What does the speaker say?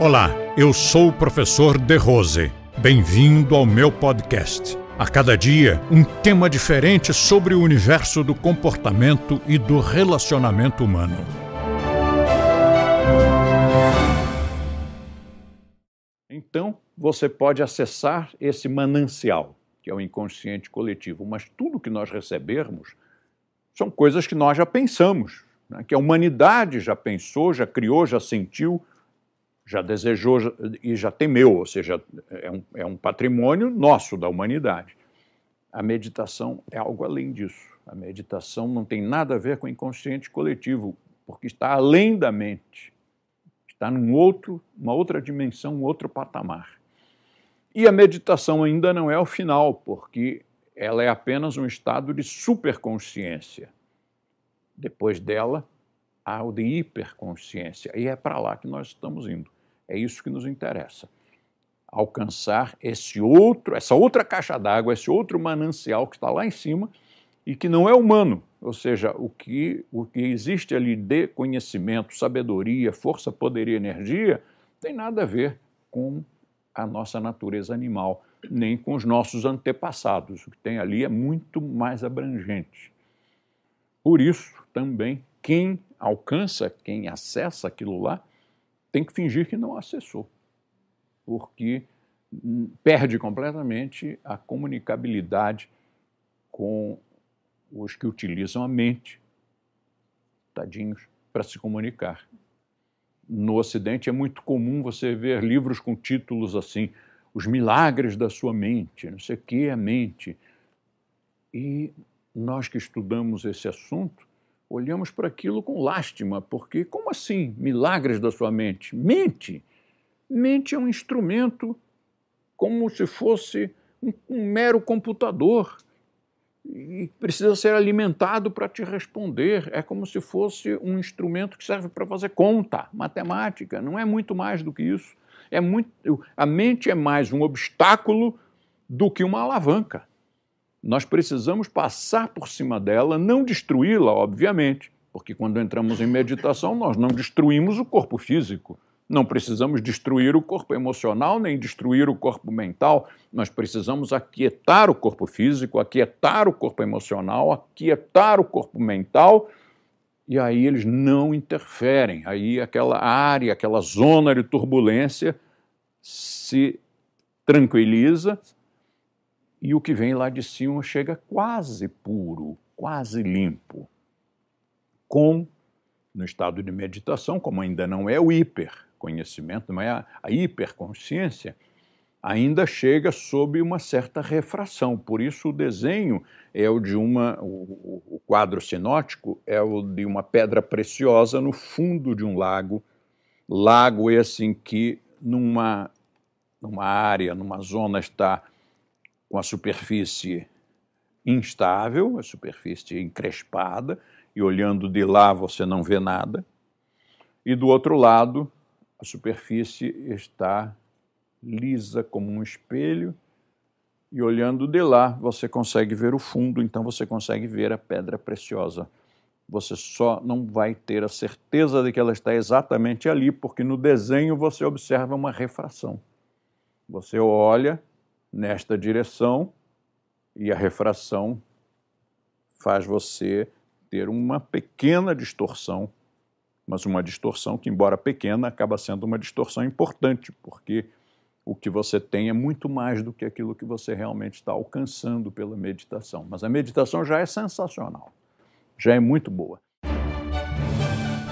Olá, eu sou o professor De Rose. Bem-vindo ao meu podcast. A cada dia, um tema diferente sobre o universo do comportamento e do relacionamento humano. Então, você pode acessar esse manancial, que é o inconsciente coletivo, mas tudo que nós recebermos são coisas que nós já pensamos, né? que a humanidade já pensou, já criou, já sentiu já desejou e já temeu, ou seja, é um, é um patrimônio nosso, da humanidade. A meditação é algo além disso. A meditação não tem nada a ver com o inconsciente coletivo, porque está além da mente, está num outro, uma outra dimensão, um outro patamar. E a meditação ainda não é o final, porque ela é apenas um estado de superconsciência. Depois dela, há o de hiperconsciência, e é para lá que nós estamos indo. É isso que nos interessa. Alcançar esse outro, essa outra caixa d'água, esse outro manancial que está lá em cima e que não é humano, ou seja, o que, o que existe ali de conhecimento, sabedoria, força, poder e energia, tem nada a ver com a nossa natureza animal, nem com os nossos antepassados. O que tem ali é muito mais abrangente. Por isso, também, quem alcança, quem acessa aquilo lá, tem que fingir que não acessou, porque perde completamente a comunicabilidade com os que utilizam a mente, tadinhos, para se comunicar. No Ocidente é muito comum você ver livros com títulos assim: Os Milagres da Sua Mente, não sei o que é mente. E nós que estudamos esse assunto olhamos para aquilo com lástima, porque como assim milagres da sua mente? Mente. Mente é um instrumento como se fosse um, um mero computador e precisa ser alimentado para te responder. É como se fosse um instrumento que serve para fazer conta, matemática. Não é muito mais do que isso. É muito, a mente é mais um obstáculo do que uma alavanca. Nós precisamos passar por cima dela, não destruí-la, obviamente, porque quando entramos em meditação, nós não destruímos o corpo físico. Não precisamos destruir o corpo emocional, nem destruir o corpo mental. Nós precisamos aquietar o corpo físico, aquietar o corpo emocional, aquietar o corpo mental, e aí eles não interferem. Aí aquela área, aquela zona de turbulência se tranquiliza, e o que vem lá de cima chega quase puro, quase limpo. Com, no estado de meditação, como ainda não é o hiperconhecimento, não é a, a hiperconsciência, ainda chega sob uma certa refração. Por isso o desenho é o de uma, o, o quadro sinótico é o de uma pedra preciosa no fundo de um lago, lago esse em que numa, numa área, numa zona está com a superfície instável, a superfície encrespada, e olhando de lá você não vê nada. E do outro lado, a superfície está lisa como um espelho, e olhando de lá você consegue ver o fundo, então você consegue ver a pedra preciosa. Você só não vai ter a certeza de que ela está exatamente ali, porque no desenho você observa uma refração. Você olha nesta direção e a refração faz você ter uma pequena distorção, mas uma distorção que, embora pequena, acaba sendo uma distorção importante, porque o que você tem é muito mais do que aquilo que você realmente está alcançando pela meditação. Mas a meditação já é sensacional, já é muito boa.